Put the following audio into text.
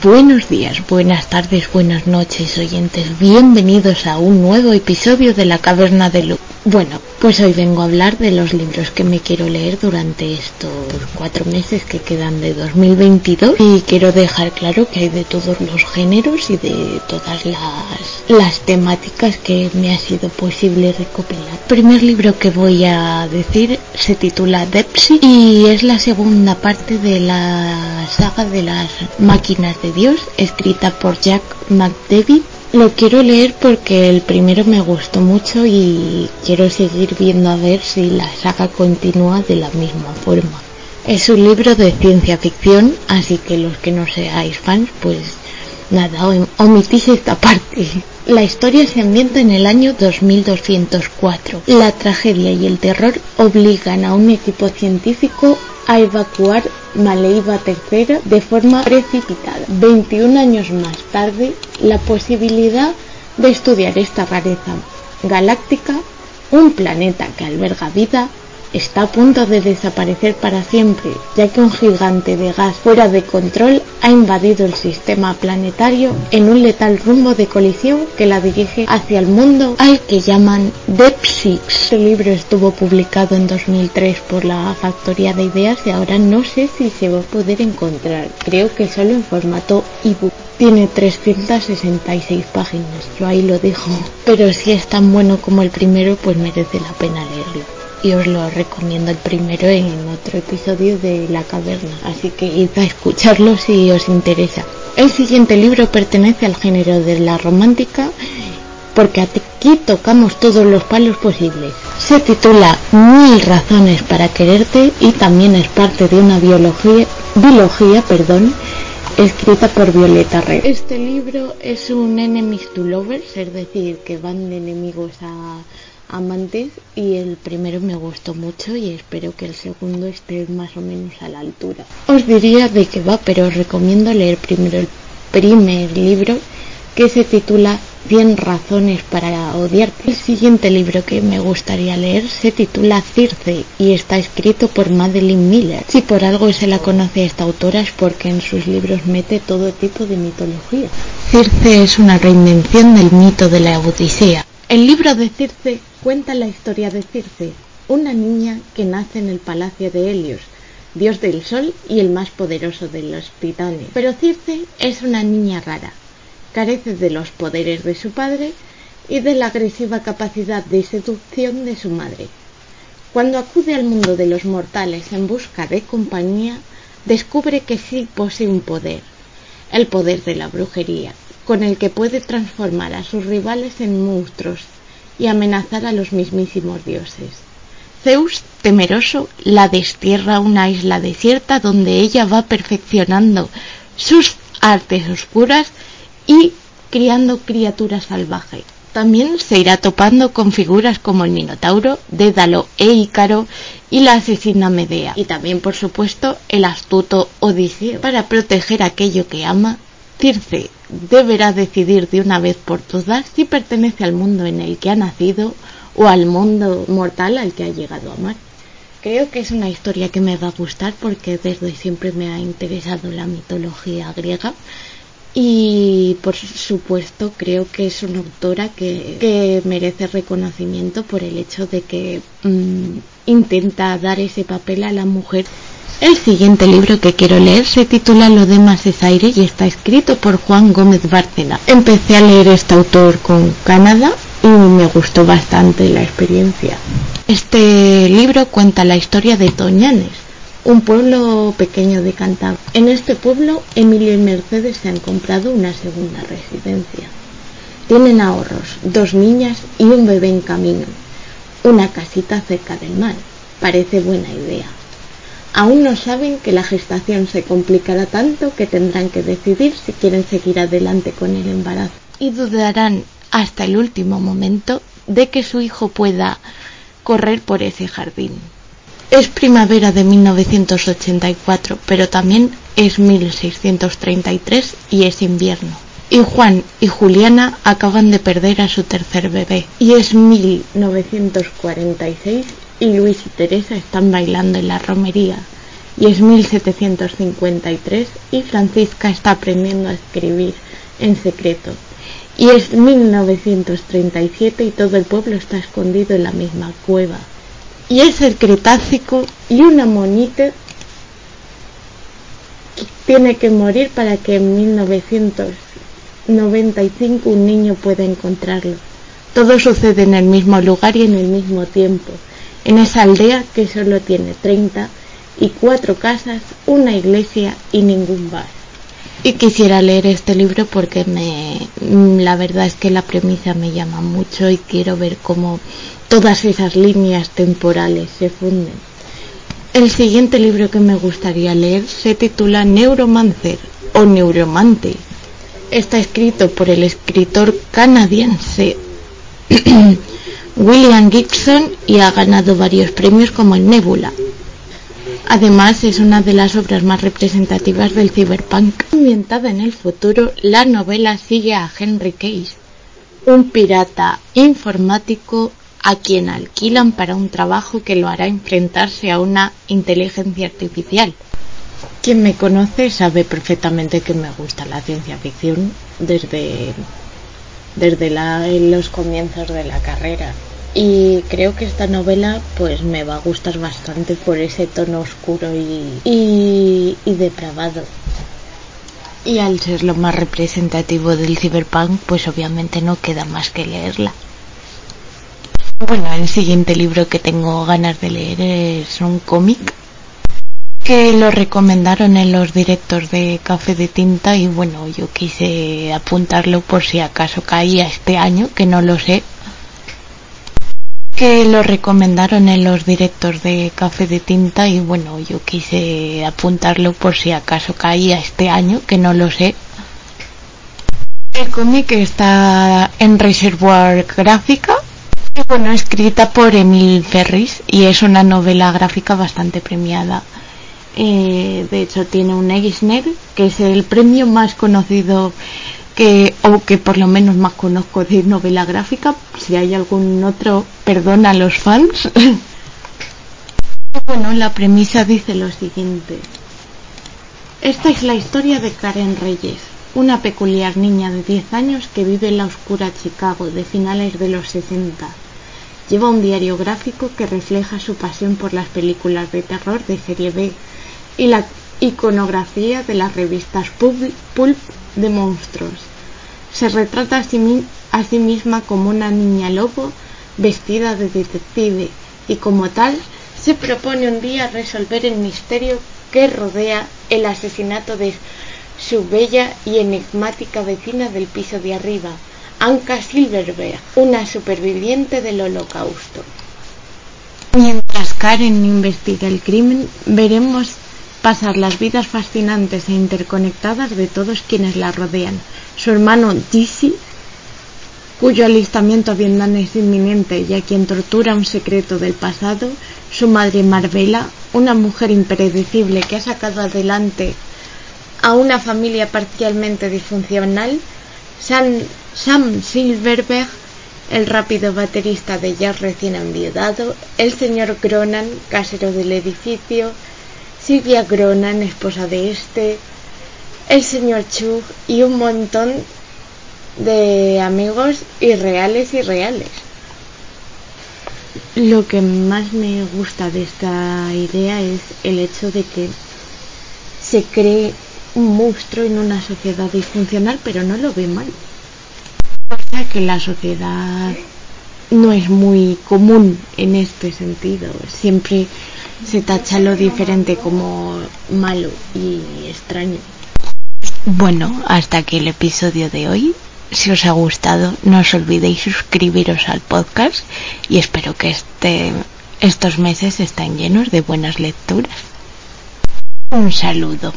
Buenos días, buenas tardes, buenas noches, oyentes. Bienvenidos a un nuevo episodio de La Caverna de Lu. Bueno, pues hoy vengo a hablar de los libros que me quiero leer durante estos cuatro meses que quedan de 2022 y quiero dejar claro que hay de todos los géneros y de todas las, las temáticas que me ha sido posible recopilar. El primer libro que voy a decir se titula Depsy y es la segunda parte de la saga de las máquinas de Dios, escrita por Jack McDavid. Lo quiero leer porque el primero me gustó mucho y quiero seguir viendo a ver si la saga continúa de la misma forma. Es un libro de ciencia ficción, así que los que no seáis fans, pues nada, omitís esta parte. La historia se ambienta en el año 2204. La tragedia y el terror obligan a un equipo científico a evacuar Maleiva III de forma precipitada. 21 años más tarde, la posibilidad de estudiar esta rareza galáctica, un planeta que alberga vida, está a punto de desaparecer para siempre, ya que un gigante de gas fuera de control ha invadido el sistema planetario en un letal rumbo de colisión que la dirige hacia el mundo al que llaman Deep Six. Este libro estuvo publicado en 2003 por la Factoría de Ideas y ahora no sé si se va a poder encontrar. Creo que solo en formato ebook. Tiene 366 páginas, yo ahí lo dejo. Pero si es tan bueno como el primero, pues merece la pena leerlo y os lo recomiendo el primero en otro episodio de La Caverna, así que id a escucharlo si os interesa. El siguiente libro pertenece al género de la romántica porque aquí tocamos todos los palos posibles. Se titula Mil razones para quererte y también es parte de una biología, biología perdón, escrita por Violeta Rey. Este libro es un enemies to lovers, es decir, que van de enemigos a amantes y el primero me gustó mucho y espero que el segundo esté más o menos a la altura. Os diría de qué va, pero os recomiendo leer primero el primer libro que se titula 100 razones para odiarte. El siguiente libro que me gustaría leer se titula Circe y está escrito por Madeline Miller. Si por algo se la conoce a esta autora es porque en sus libros mete todo tipo de mitología. Circe es una reinvención del mito de la Odisea. El libro de Circe cuenta la historia de Circe, una niña que nace en el palacio de Helios, dios del sol y el más poderoso de los titanes. Pero Circe es una niña rara, carece de los poderes de su padre y de la agresiva capacidad de seducción de su madre. Cuando acude al mundo de los mortales en busca de compañía, descubre que sí posee un poder, el poder de la brujería, con el que puede transformar a sus rivales en monstruos y amenazar a los mismísimos dioses. Zeus, temeroso, la destierra a una isla desierta donde ella va perfeccionando sus artes oscuras y criando criaturas salvajes. También se irá topando con figuras como el Minotauro, Dédalo e Ícaro y la asesina Medea. Y también, por supuesto, el astuto Odiseo. Para proteger aquello que ama, Deberá decidir de una vez por todas si pertenece al mundo en el que ha nacido o al mundo mortal al que ha llegado a amar. Creo que es una historia que me va a gustar porque desde siempre me ha interesado la mitología griega y por supuesto creo que es una autora que, merece reconocimiento por el hecho de que mm, intenta dar ese papel a la mujer el siguiente libro que quiero leer se titula Lo demás es aire y está escrito por Juan Gómez Bárcena. Empecé a leer este autor con Canadá y me gustó bastante la experiencia. Este libro cuenta la historia de Toñanes, un pueblo pequeño de Cantabria. En este pueblo, Emilio y Mercedes se han comprado una segunda residencia. Tienen ahorros, dos niñas y un bebé en camino. Una casita cerca del mar. Parece buena idea. Aún no saben que la gestación se complicará tanto que tendrán que decidir si quieren seguir adelante con el embarazo y dudarán hasta el último momento de que su hijo pueda correr por ese jardín. Es primavera de 1984, pero también es 1633 y es invierno. Y Juan y Juliana acaban de perder a su tercer bebé. Y es 1946 y Luis y Teresa están bailando en la romería. y es 1753 y Francisca está aprendiendo a escribir en secreto. Y es 1937 y todo el pueblo está escondido en la misma cueva. Y es el Cretácico y una monita tiene que morir para que en 1995 un niño pueda encontrarlo. Todo sucede en el mismo lugar y en el mismo tiempo, en esa aldea que solo tiene 30 y cuatro casas, una iglesia y ningún bar. Y quisiera leer este libro porque me, la verdad es que la premisa me llama mucho y quiero ver cómo todas esas líneas temporales se funden. El siguiente libro que me gustaría leer se titula Neuromancer o Neuromante. Está escrito por el escritor canadiense William Gibson y ha ganado varios premios como el Nebula. Además, es una de las obras más representativas del cyberpunk. Ambientada en el futuro, la novela sigue a Henry Case, un pirata informático a quien alquilan para un trabajo que lo hará enfrentarse a una inteligencia artificial. Quien me conoce sabe perfectamente que me gusta la ciencia ficción desde, desde los comienzos de la carrera. Y creo que esta novela pues me va a gustar bastante por ese tono oscuro y, y, y depravado. Y al ser lo más representativo del cyberpunk, pues obviamente no queda más que leerla. Bueno, el siguiente libro que tengo ganas de leer es un cómic que lo recomendaron en los directos de Café de Tinta y bueno, yo quise apuntarlo por si acaso caía este año, que no lo sé. Que lo recomendaron en los directos de Café de Tinta y bueno, yo quise apuntarlo por si acaso caía este año, que no lo sé. El cómic está en Reservoir Gráfica bueno, escrita por Emil Ferris y es una novela gráfica bastante premiada. Eh, de hecho, tiene un Eisner, que es el premio más conocido que, o que por lo menos más conozco de novela gráfica. Si hay algún otro, perdona a los fans. bueno, la premisa dice lo siguiente. Esta es la historia de Karen Reyes, una peculiar niña de 10 años que vive en la oscura Chicago de finales de los 60. Lleva un diario gráfico que refleja su pasión por las películas de terror de serie B y la iconografía de las revistas pulp de monstruos. Se retrata a sí, misma como una niña lobo vestida de detective y como tal se propone un día resolver el misterio que rodea el asesinato de su bella y enigmática vecina del piso de arriba, Anka Silverberg, una superviviente del holocausto. Mientras Karen investiga el crimen, veremos pasar las vidas fascinantes e interconectadas de todos quienes la rodean. Su hermano Dizzy, cuyo alistamiento a Vietnam es inminente y a quien tortura un secreto del pasado, su madre Marvela, una mujer impredecible que ha sacado adelante a una familia parcialmente disfuncional, Sam, Silverberg, el rápido baterista de jazz recién enviudado, el señor Gronan, casero del edificio, Silvia Gronan, esposa de este, el señor Chug y un montón de amigos irreales y reales. Lo que más me gusta de esta idea es el hecho de que se cree un monstruo en una sociedad disfuncional, pero no lo ve mal. O que la sociedad no es muy común en este sentido. Siempre se tacha lo diferente como malo y extraño. Bueno, hasta aquí el episodio de hoy. Si os ha gustado, no os olvidéis suscribiros al podcast y espero que este, estos meses estén llenos de buenas lecturas. Un saludo.